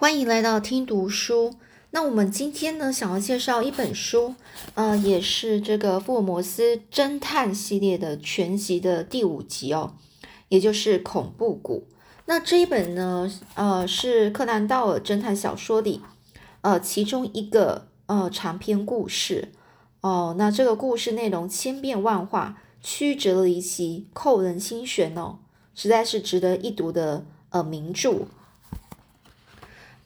欢迎来到听读书。那我们今天呢，想要介绍一本书，呃，也是这个福尔摩斯侦探系列的全集的第五集哦，也就是恐怖谷。那这一本呢，呃，是柯南道尔侦探小说里，呃，其中一个呃长篇故事哦。那这个故事内容千变万化，曲折离奇，扣人心弦哦，实在是值得一读的呃名著。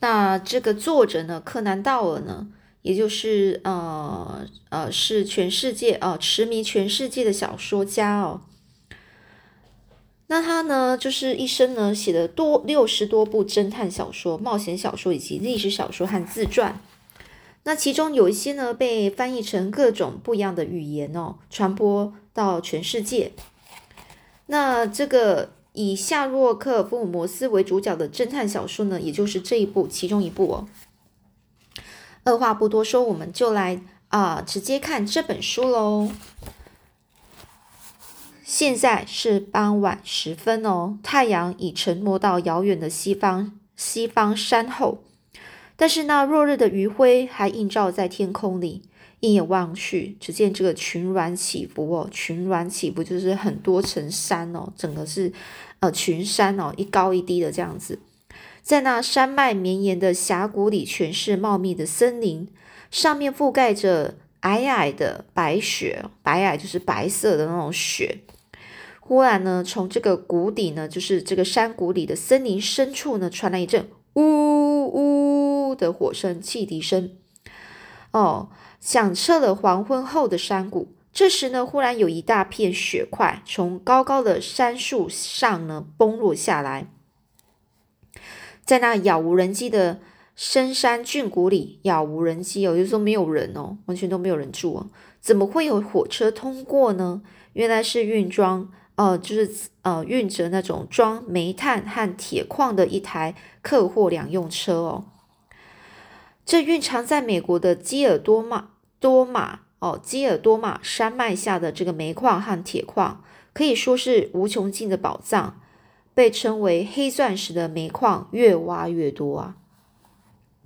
那这个作者呢，柯南道尔呢，也就是呃呃，是全世界呃驰迷全世界的小说家哦。那他呢，就是一生呢写了多六十多部侦探小说、冒险小说以及历史小说和自传。那其中有一些呢被翻译成各种不一样的语言哦，传播到全世界。那这个。以夏洛克·福尔摩斯为主角的侦探小说呢，也就是这一部其中一部哦。二话不多说，我们就来啊，直接看这本书喽。现在是傍晚时分哦，太阳已沉没到遥远的西方西方山后，但是那落日的余晖还映照在天空里。一眼望去，只见这个群峦起伏哦，群峦起伏就是很多层山哦，整个是呃群山哦，一高一低的这样子。在那山脉绵延的峡谷里，全是茂密的森林，上面覆盖着皑皑的白雪，白皑就是白色的那种雪。忽然呢，从这个谷底呢，就是这个山谷里的森林深处呢，传来一阵呜呜的火声、汽笛声哦。响彻了黄昏后的山谷。这时呢，忽然有一大片雪块从高高的山树上呢崩落下来，在那杳无人迹的深山峻谷里，杳无人迹哦，就是说没有人哦，完全都没有人住哦，怎么会有火车通过呢？原来是运装，呃，就是呃运着那种装煤炭和铁矿的一台客货两用车哦。这蕴藏在美国的基尔多玛。多马哦，基尔多马山脉下的这个煤矿和铁矿可以说是无穷尽的宝藏，被称为黑钻石的煤矿越挖越多啊！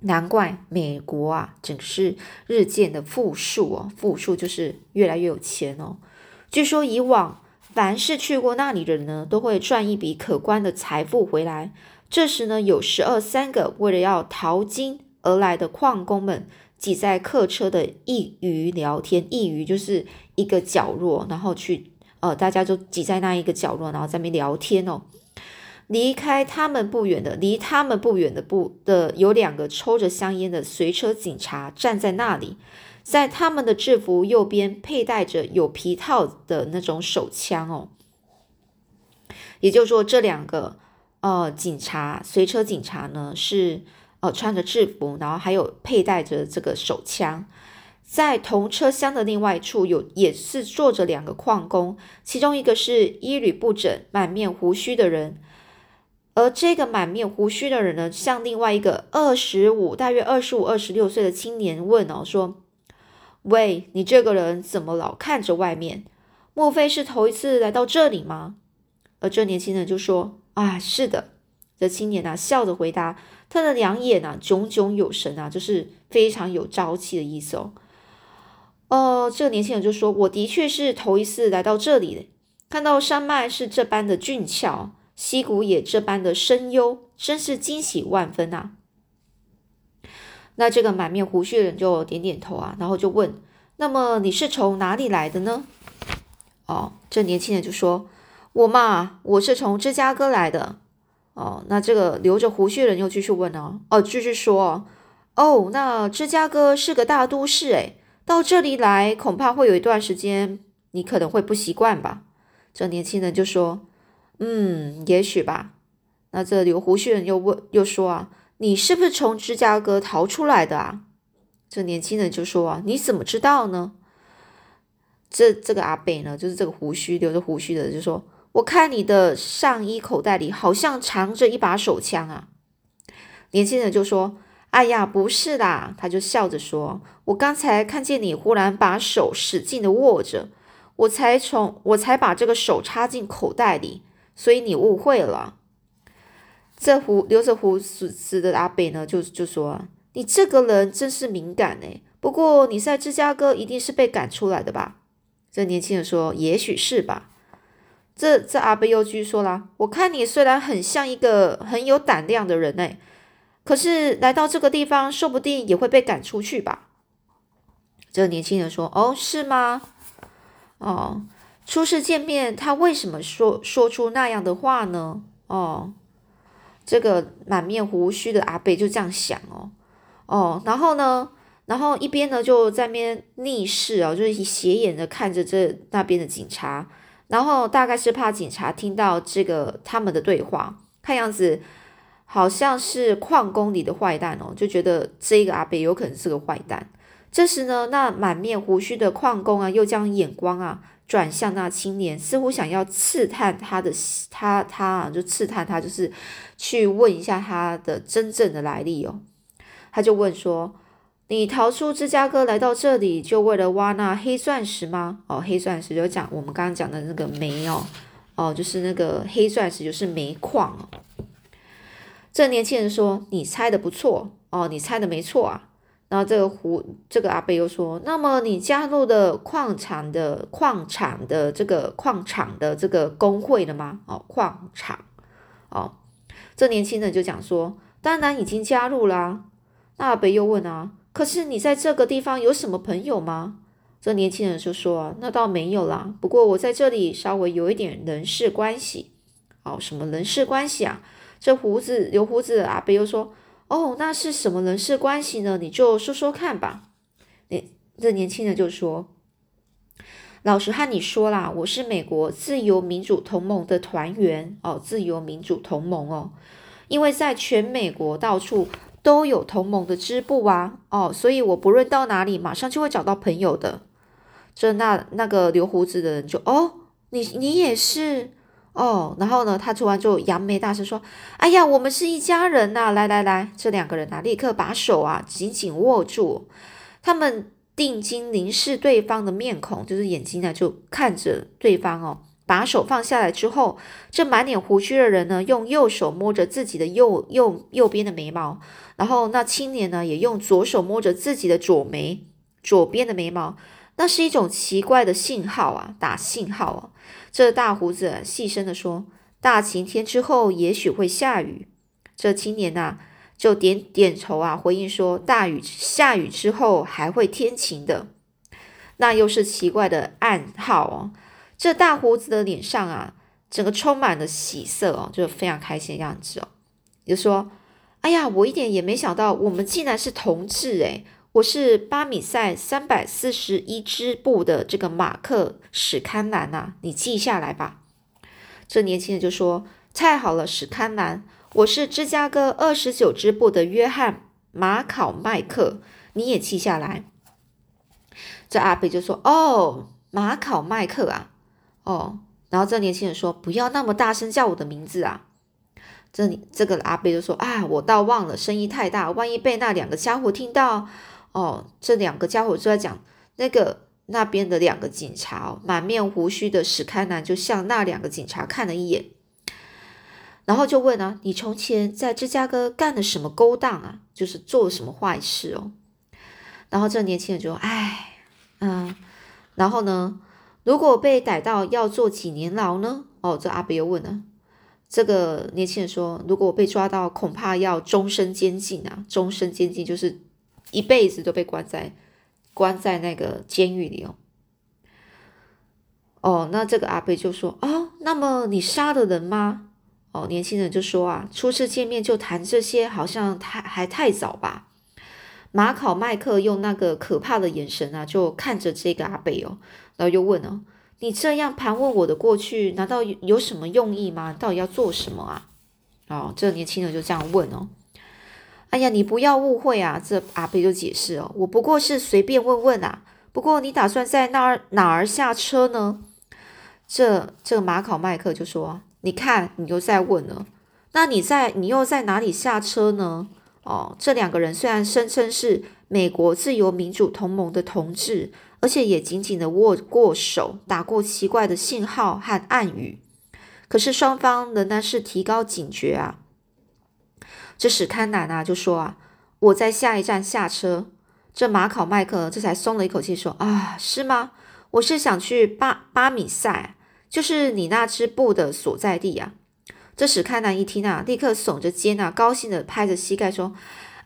难怪美国啊，整是日渐的富庶哦，富庶就是越来越有钱哦。据说以往凡是去过那里的人呢，都会赚一笔可观的财富回来。这时呢，有十二三个为了要淘金而来的矿工们。挤在客车的一隅聊天，一隅就是一个角落，然后去呃，大家就挤在那一个角落，然后在那边聊天哦。离开他们不远的，离他们不远的不的有两个抽着香烟的随车警察站在那里，在他们的制服右边佩戴着有皮套的那种手枪哦。也就是说，这两个呃警察随车警察呢是。哦，穿着制服，然后还有佩戴着这个手枪，在同车厢的另外一处有也是坐着两个矿工，其中一个是衣履不整、满面胡须的人，而这个满面胡须的人呢，向另外一个二十五、大约二十五、二十六岁的青年问哦，说：“喂，你这个人怎么老看着外面？莫非是头一次来到这里吗？”而这年轻人就说：“啊，是的。”这青年啊，笑着回答。他的两眼啊，炯炯有神啊，就是非常有朝气的意思哦。哦，这个年轻人就说：“我的确是头一次来到这里，看到山脉是这般的俊俏，溪谷也这般的深幽，真是惊喜万分啊。”那这个满面胡须的人就点点头啊，然后就问：“那么你是从哪里来的呢？”哦，这年轻人就说：“我嘛，我是从芝加哥来的。”哦，那这个留着胡须的人又继续问哦，哦，继续说，哦，那芝加哥是个大都市，诶，到这里来恐怕会有一段时间，你可能会不习惯吧？这年轻人就说，嗯，也许吧。那这留胡须人又问，又说啊，你是不是从芝加哥逃出来的啊？这年轻人就说啊，你怎么知道呢？这这个阿北呢，就是这个胡须留着胡须的，就说。我看你的上衣口袋里好像藏着一把手枪啊！年轻人就说：“哎呀，不是啦！”他就笑着说：“我刚才看见你忽然把手使劲的握着，我才从我才把这个手插进口袋里，所以你误会了。”这胡留着胡子的阿北呢，就就说：“你这个人真是敏感哎。不过你在芝加哥一定是被赶出来的吧？”这年轻人说：“也许是吧。”这这阿贝又继续说了：“我看你虽然很像一个很有胆量的人哎，可是来到这个地方，说不定也会被赶出去吧？”这个年轻人说：“哦，是吗？哦，初次见面，他为什么说说出那样的话呢？哦，这个满面胡须的阿贝就这样想哦，哦，然后呢，然后一边呢就在边逆视哦，就是斜眼的看着这那边的警察。”然后大概是怕警察听到这个他们的对话，看样子好像是矿工里的坏蛋哦，就觉得这个阿北有可能是个坏蛋。这时呢，那满面胡须的矿工啊，又将眼光啊转向那青年，似乎想要刺探他的他他啊，就刺探他，就是去问一下他的真正的来历哦。他就问说。你逃出芝加哥来到这里，就为了挖那黑钻石吗？哦，黑钻石就讲我们刚刚讲的那个煤哦，哦，就是那个黑钻石，就是煤矿哦。这年轻人说：“你猜的不错哦，你猜的没错啊。”然后这个胡这个阿贝又说：“那么你加入的矿场的矿场的这个矿场的这个工会了吗？”哦，矿场哦，这年轻人就讲说：“当然已经加入啦。”那阿贝又问啊。可是你在这个地方有什么朋友吗？这年轻人就说：“那倒没有啦，不过我在这里稍微有一点人事关系。”哦，什么人事关系啊？这胡子留胡子的阿伯又说：“哦，那是什么人事关系呢？你就说说看吧。”那这年轻人就说：“老实和你说啦，我是美国自由民主同盟的团员哦，自由民主同盟哦，因为在全美国到处。”都有同盟的支部啊，哦，所以我不论到哪里，马上就会找到朋友的。这那那个留胡子的人就哦，你你也是哦，然后呢，他突然就扬眉大声说：“哎呀，我们是一家人呐！来来来，这两个人啊，立刻把手啊紧紧握住，他们定睛凝视对方的面孔，就是眼睛呢就看着对方哦。”把手放下来之后，这满脸胡须的人呢，用右手摸着自己的右右右边的眉毛，然后那青年呢，也用左手摸着自己的左眉左边的眉毛，那是一种奇怪的信号啊，打信号啊。这大胡子细声的说：“大晴天之后也许会下雨。”这青年呐，就点点头啊，回应说：“大雨下雨之后还会天晴的。”那又是奇怪的暗号哦。这大胡子的脸上啊，整个充满了喜色哦，就是非常开心的样子哦。就说：“哎呀，我一点也没想到，我们竟然是同志诶，我是巴米塞三百四十一支部的这个马克史堪南呐，你记下来吧。”这年轻人就说：“太好了，史堪南，我是芝加哥二十九支部的约翰马考麦克，你也记下来。”这阿贝就说：“哦，马考麦克啊。”哦，然后这年轻人说：“不要那么大声叫我的名字啊！”这里这个阿贝就说：“啊，我倒忘了，声音太大，万一被那两个家伙听到……哦，这两个家伙就在讲那个那边的两个警察，满面胡须的史开南就向那两个警察看了一眼，然后就问啊：‘你从前在芝加哥干了什么勾当啊？就是做了什么坏事哦？’然后这年轻人就：‘哎，嗯，然后呢？’如果被逮到，要坐几年牢呢？哦，这阿伯又问了。这个年轻人说：“如果被抓到，恐怕要终身监禁啊！终身监禁就是一辈子都被关在关在那个监狱里哦。”哦，那这个阿伯就说：“哦，那么你杀了人吗？”哦，年轻人就说：“啊，初次见面就谈这些，好像太还太早吧。”马考麦克用那个可怕的眼神啊，就看着这个阿贝哦。然后又问哦，你这样盘问我的过去，难道有什么用意吗？到底要做什么啊？哦，这年轻人就这样问哦。哎呀，你不要误会啊！这阿贝就解释哦，我不过是随便问问啊。不过你打算在那儿哪儿下车呢？这这个马考麦克就说：“你看，你又在问了。那你在你又在哪里下车呢？”哦，这两个人虽然声称是美国自由民主同盟的同志。而且也紧紧的握过手，打过奇怪的信号和暗语，可是双方仍然是提高警觉啊，这史堪南啊就说啊，我在下一站下车。这马考麦克这才松了一口气，说啊，是吗？我是想去巴巴米塞，就是你那支部的所在地啊。这史堪南一听啊，立刻耸着肩啊，高兴的拍着膝盖说：“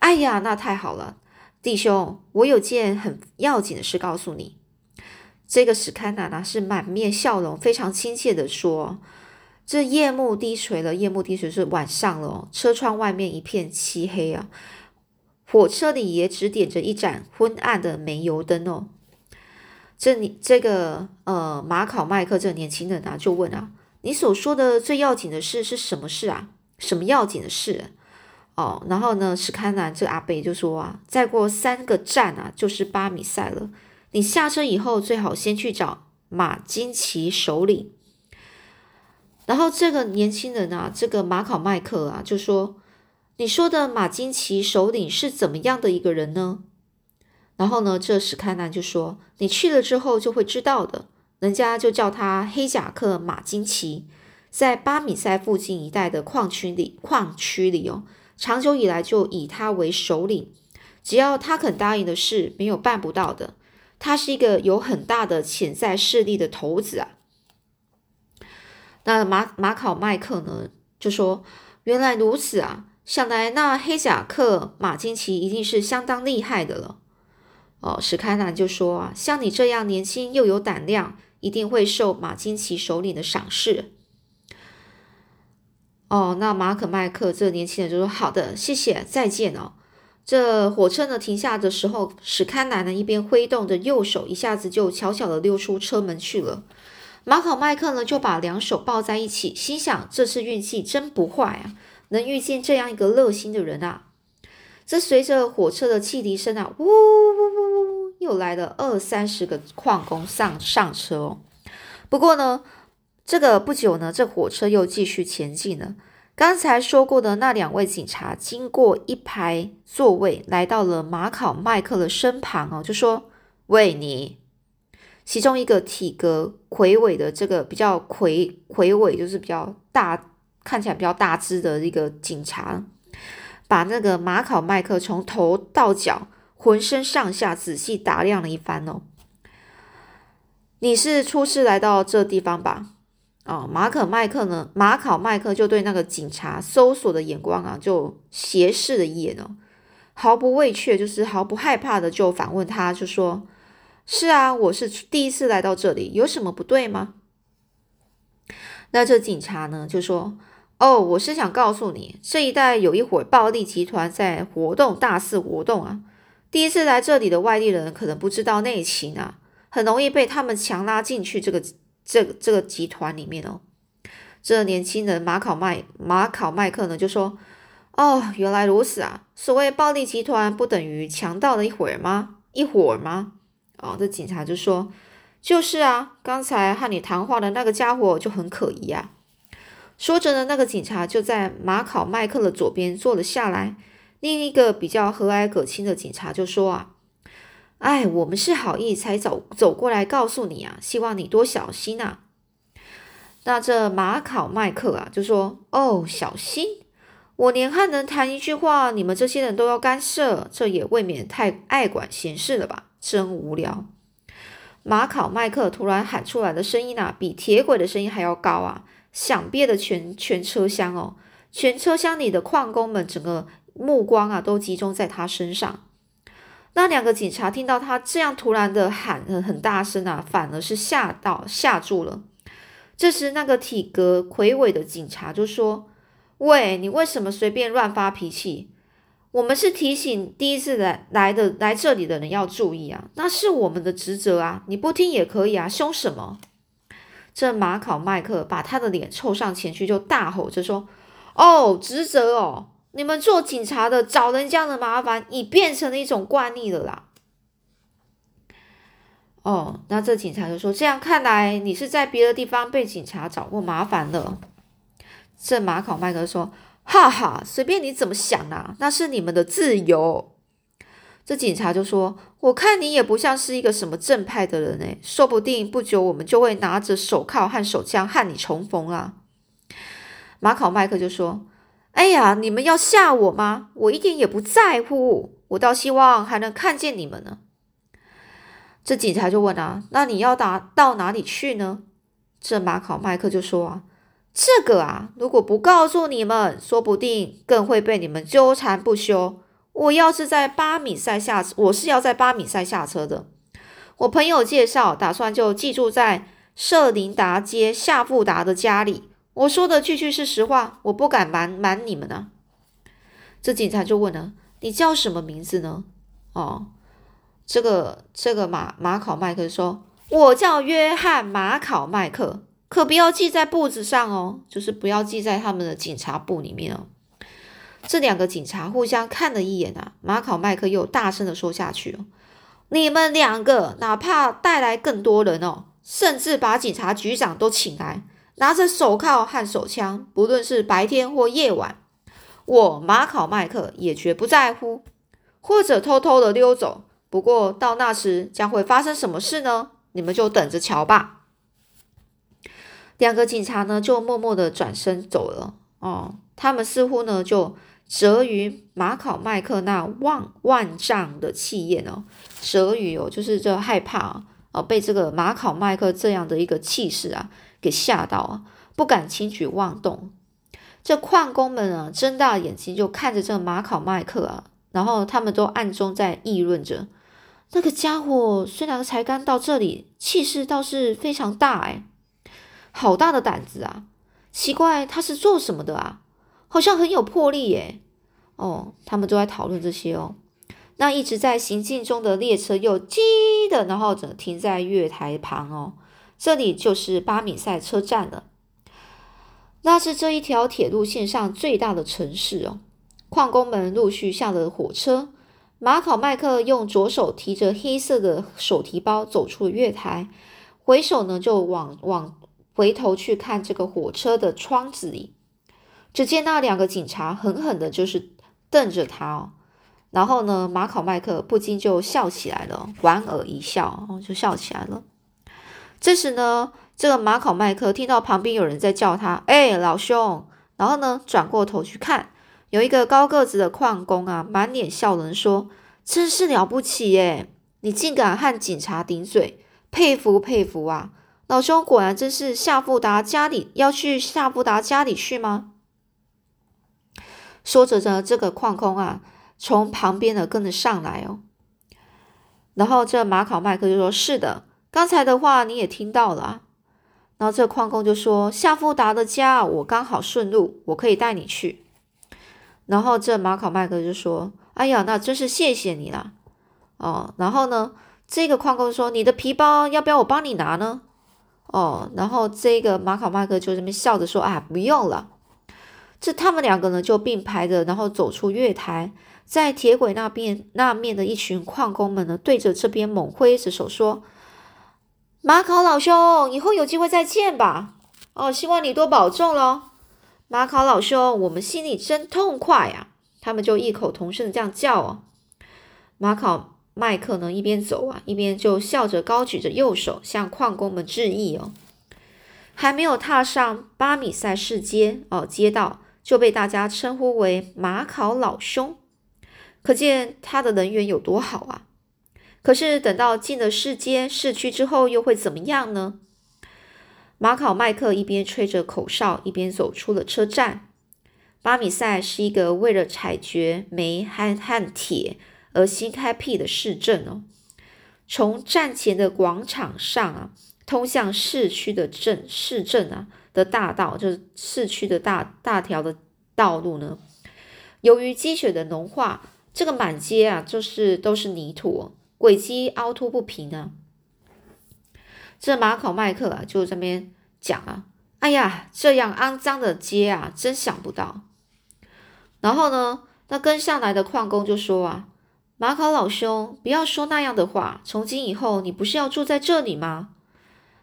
哎呀，那太好了，弟兄，我有件很要紧的事告诉你。”这个史堪南啊，是满面笑容，非常亲切的说：“这夜幕低垂了，夜幕低垂是晚上了，车窗外面一片漆黑啊，火车里也只点着一盏昏暗的煤油灯哦。”这你这个呃马考麦克这年轻人啊，就问啊，你所说的最要紧的事是什么事啊？什么要紧的事？哦，然后呢，史堪南这阿贝就说啊，再过三个站啊，就是巴米塞了。你下车以后，最好先去找马金奇首领。然后这个年轻人啊，这个马考麦克啊，就说，你说的马金奇首领是怎么样的一个人呢？然后呢，这史堪南就说：“你去了之后就会知道的。人家就叫他黑甲克马金奇，在巴米塞附近一带的矿区里，矿区里哦，长久以来就以他为首领。只要他肯答应的事，没有办不到的。他是一个有很大的潜在势力的头子啊。”那马马考麦克呢，就说：“原来如此啊，想来那黑甲克马金奇一定是相当厉害的了。”哦，史开南就说啊，像你这样年轻又有胆量，一定会受马金奇首领的赏识。哦，那马可麦克这年轻人就说：“好的，谢谢，再见哦。”这火车呢停下的时候，史堪南呢一边挥动着右手，一下子就悄悄的溜出车门去了。马可麦克呢就把两手抱在一起，心想：这次运气真不坏啊，能遇见这样一个热心的人啊。这随着火车的汽笛声啊，呜呜呜呜，又来了二三十个矿工上上车哦。不过呢，这个不久呢，这火车又继续前进了。刚才说过的那两位警察经过一排座位，来到了马考麦克的身旁哦，就说：“喂，你。”其中一个体格魁伟的这个比较魁魁伟，就是比较大，看起来比较大只的一个警察。把那个马考麦克从头到脚、浑身上下仔细打量了一番哦。你是初次来到这地方吧？哦，马可麦克呢？马考麦克就对那个警察搜索的眼光啊，就斜视了一眼哦，毫不畏怯，就是毫不害怕的就反问他，就说：“是啊，我是第一次来到这里，有什么不对吗？”那这警察呢，就说。哦，我是想告诉你，这一带有一伙暴力集团在活动，大肆活动啊！第一次来这里的外地人可能不知道内情啊，很容易被他们强拉进去这个这这个集团里面哦。这年轻人马考麦马考麦克呢就说：“哦，原来如此啊！所谓暴力集团不等于强盗的一伙吗？一伙吗？”哦，这警察就说：“就是啊，刚才和你谈话的那个家伙就很可疑啊。”说着呢，那个警察就在马考麦克的左边坐了下来。另一个比较和蔼可亲的警察就说：“啊，哎，我们是好意才走走过来告诉你啊，希望你多小心啊。”那这马考麦克啊就说：“哦，小心！我连汉能谈一句话，你们这些人都要干涉，这也未免太爱管闲事了吧？真无聊。”马考麦克突然喊出来的声音啊，比铁轨的声音还要高啊！响遍了全全车厢哦，全车厢里的矿工们整个目光啊都集中在他身上。那两个警察听到他这样突然的喊很大声啊，反而是吓到吓住了。这时，那个体格魁伟的警察就说：“喂，你为什么随便乱发脾气？我们是提醒第一次来来的来这里的人要注意啊，那是我们的职责啊，你不听也可以啊，凶什么？”这马考麦克把他的脸凑上前去，就大吼着说：“哦，职责哦，你们做警察的找人家的麻烦，已变成了一种惯例了啦。”哦，那这警察就说：“这样看来，你是在别的地方被警察找过麻烦了。”这马考麦克说：“哈哈，随便你怎么想啊，那是你们的自由。”这警察就说：“我看你也不像是一个什么正派的人诶，说不定不久我们就会拿着手铐和手枪和你重逢啊。”马考麦克就说：“哎呀，你们要吓我吗？我一点也不在乎，我倒希望还能看见你们呢。这警察就问啊，那你要打到哪里去呢？这马考麦克就说啊，这个啊，如果不告诉你们，说不定更会被你们纠缠不休。我要是在巴米塞下，我是要在巴米塞下车的。我朋友介绍，打算就寄住在瑟琳达街夏富达的家里。我说的句句是实话，我不敢瞒瞒你们呢。这警察就问了，你叫什么名字呢？哦。这个这个马马考麦克说：“我叫约翰马考麦克，可不要记在簿子上哦，就是不要记在他们的警察簿里面哦。”这两个警察互相看了一眼啊，马考麦克又大声的说下去哦：“你们两个哪怕带来更多人哦，甚至把警察局长都请来，拿着手铐和手枪，不论是白天或夜晚，我马考麦克也绝不在乎，或者偷偷的溜走。”不过到那时将会发生什么事呢？你们就等着瞧吧。两个警察呢，就默默的转身走了。哦，他们似乎呢，就折于马考麦克那万万丈的气焰哦，折于哦，就是这害怕啊，被这个马考麦克这样的一个气势啊给吓到啊，不敢轻举妄动。这矿工们啊，睁大眼睛就看着这马考麦克啊，然后他们都暗中在议论着。那个家伙虽然才刚到这里，气势倒是非常大哎，好大的胆子啊！奇怪，他是做什么的啊？好像很有魄力耶。哦，他们都在讨论这些哦。那一直在行进中的列车又叽的，然后停在月台旁哦。这里就是巴米塞车站了。那是这一条铁路线上最大的城市哦。矿工们陆续下了火车。马考麦克用左手提着黑色的手提包走出了月台，回首呢就往往回头去看这个火车的窗子里，只见那两个警察狠狠的就是瞪着他哦，然后呢马考麦克不禁就笑起来了，莞尔一笑就笑起来了。这时呢这个马考麦克听到旁边有人在叫他，哎老兄，然后呢转过头去看。有一个高个子的矿工啊，满脸笑容说：“真是了不起耶！你竟敢和警察顶嘴，佩服佩服啊！老兄果然真是夏富达家里要去夏富达家里去吗？”说着呢，这个矿工啊，从旁边的跟着上来哦。然后这马考麦克就说：“是的，刚才的话你也听到了。”然后这矿工就说：“夏富达的家我刚好顺路，我可以带你去。”然后这马考麦克就说：“哎呀，那真是谢谢你啦。”哦，然后呢，这个矿工说：“你的皮包要不要我帮你拿呢？”哦，然后这个马考麦克就这么笑着说：“啊，不用了。”这他们两个呢就并排着，然后走出月台，在铁轨那边那面的一群矿工们呢，对着这边猛挥着手说：“马考老兄，以后有机会再见吧。哦，希望你多保重喽。”马考老兄，我们心里真痛快呀！他们就异口同声的这样叫哦。马考麦克呢，一边走啊，一边就笑着高举着右手向矿工们致意哦。还没有踏上巴米塞市街哦，街道就被大家称呼为马考老兄，可见他的人缘有多好啊！可是等到进了市街市区之后，又会怎么样呢？马考麦克一边吹着口哨，一边走出了车站。巴米塞是一个为了采掘煤和焊铁而新开辟的市镇哦。从站前的广场上啊，通向市区的镇市镇啊的大道，就是市区的大大条的道路呢，由于积雪的融化，这个满街啊就是都是泥土哦，轨迹凹凸不平啊。这马考麦克啊，就这边讲啊，哎呀，这样肮脏的街啊，真想不到。然后呢，那跟上来的矿工就说啊，马考老兄，不要说那样的话。从今以后，你不是要住在这里吗？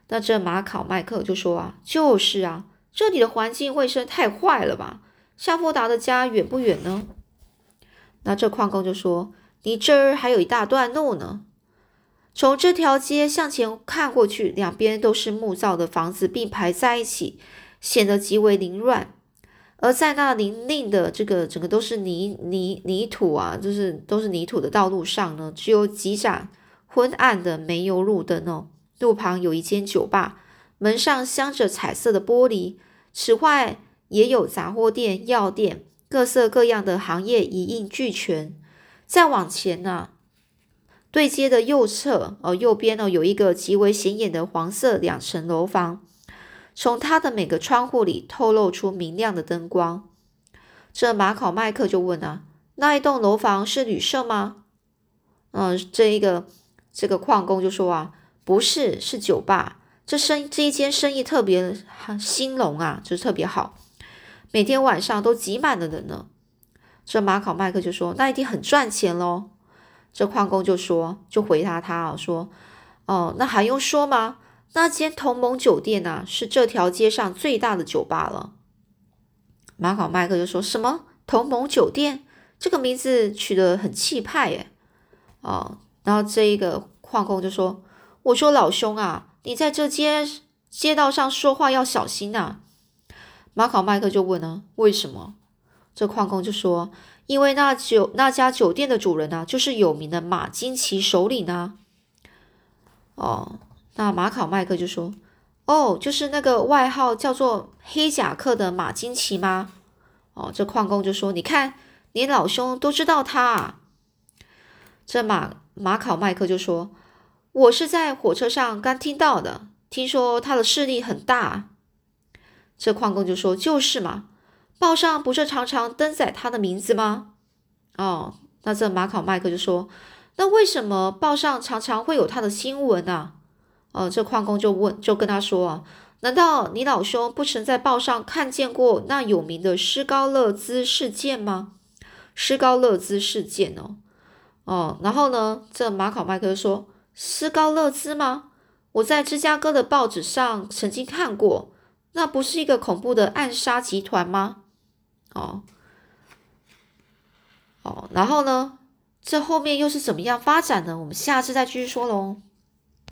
那这马考麦克就说啊，就是啊，这里的环境卫生太坏了吧？夏福达的家远不远呢？那这矿工就说，你这儿还有一大段路呢。从这条街向前看过去，两边都是木造的房子并排在一起，显得极为凌乱。而在那泥泞的这个整个都是泥泥泥土啊，就是都是泥土的道路上呢，只有几盏昏暗的煤油路灯哦。路旁有一间酒吧，门上镶着彩色的玻璃，此外也有杂货店、药店，各色各样的行业一应俱全。再往前呢，对街的右侧哦，右边呢有一个极为显眼的黄色两层楼房。从它的每个窗户里透露出明亮的灯光。这马考麦克就问啊：“那一栋楼房是旅社吗？”嗯，这一个这个矿工就说啊：“不是，是酒吧。这生这一间生意特别兴隆啊，就是特别好，每天晚上都挤满了人呢。”这马考麦克就说：“那一定很赚钱喽。”这矿工就说：“就回答他啊，说：‘哦，那还用说吗？’”那间同盟酒店呐，是这条街上最大的酒吧了。马考麦克就说什么同盟酒店，这个名字取得很气派耶。哦，然后这一个矿工就说：“我说老兄啊，你在这街街道上说话要小心呐。”马考麦克就问呢：“为什么？”这矿工就说：“因为那酒那家酒店的主人呢，就是有名的马金奇首领呢。”哦。那马考麦克就说：“哦，就是那个外号叫做黑甲克的马金奇吗？”哦，这矿工就说：“你看，你老兄都知道他。”啊。”这马马考麦克就说：“我是在火车上刚听到的，听说他的势力很大。”这矿工就说：“就是嘛，报上不是常常登载他的名字吗？”哦，那这马考麦克就说：“那为什么报上常常会有他的新闻呢？”哦，这矿工就问，就跟他说啊，难道你老兄不曾在报上看见过那有名的施高勒兹事件吗？施高勒兹事件哦，哦，然后呢，这马考麦克说，施高勒兹吗？我在芝加哥的报纸上曾经看过，那不是一个恐怖的暗杀集团吗？哦，哦，然后呢，这后面又是怎么样发展呢？我们下次再继续说喽。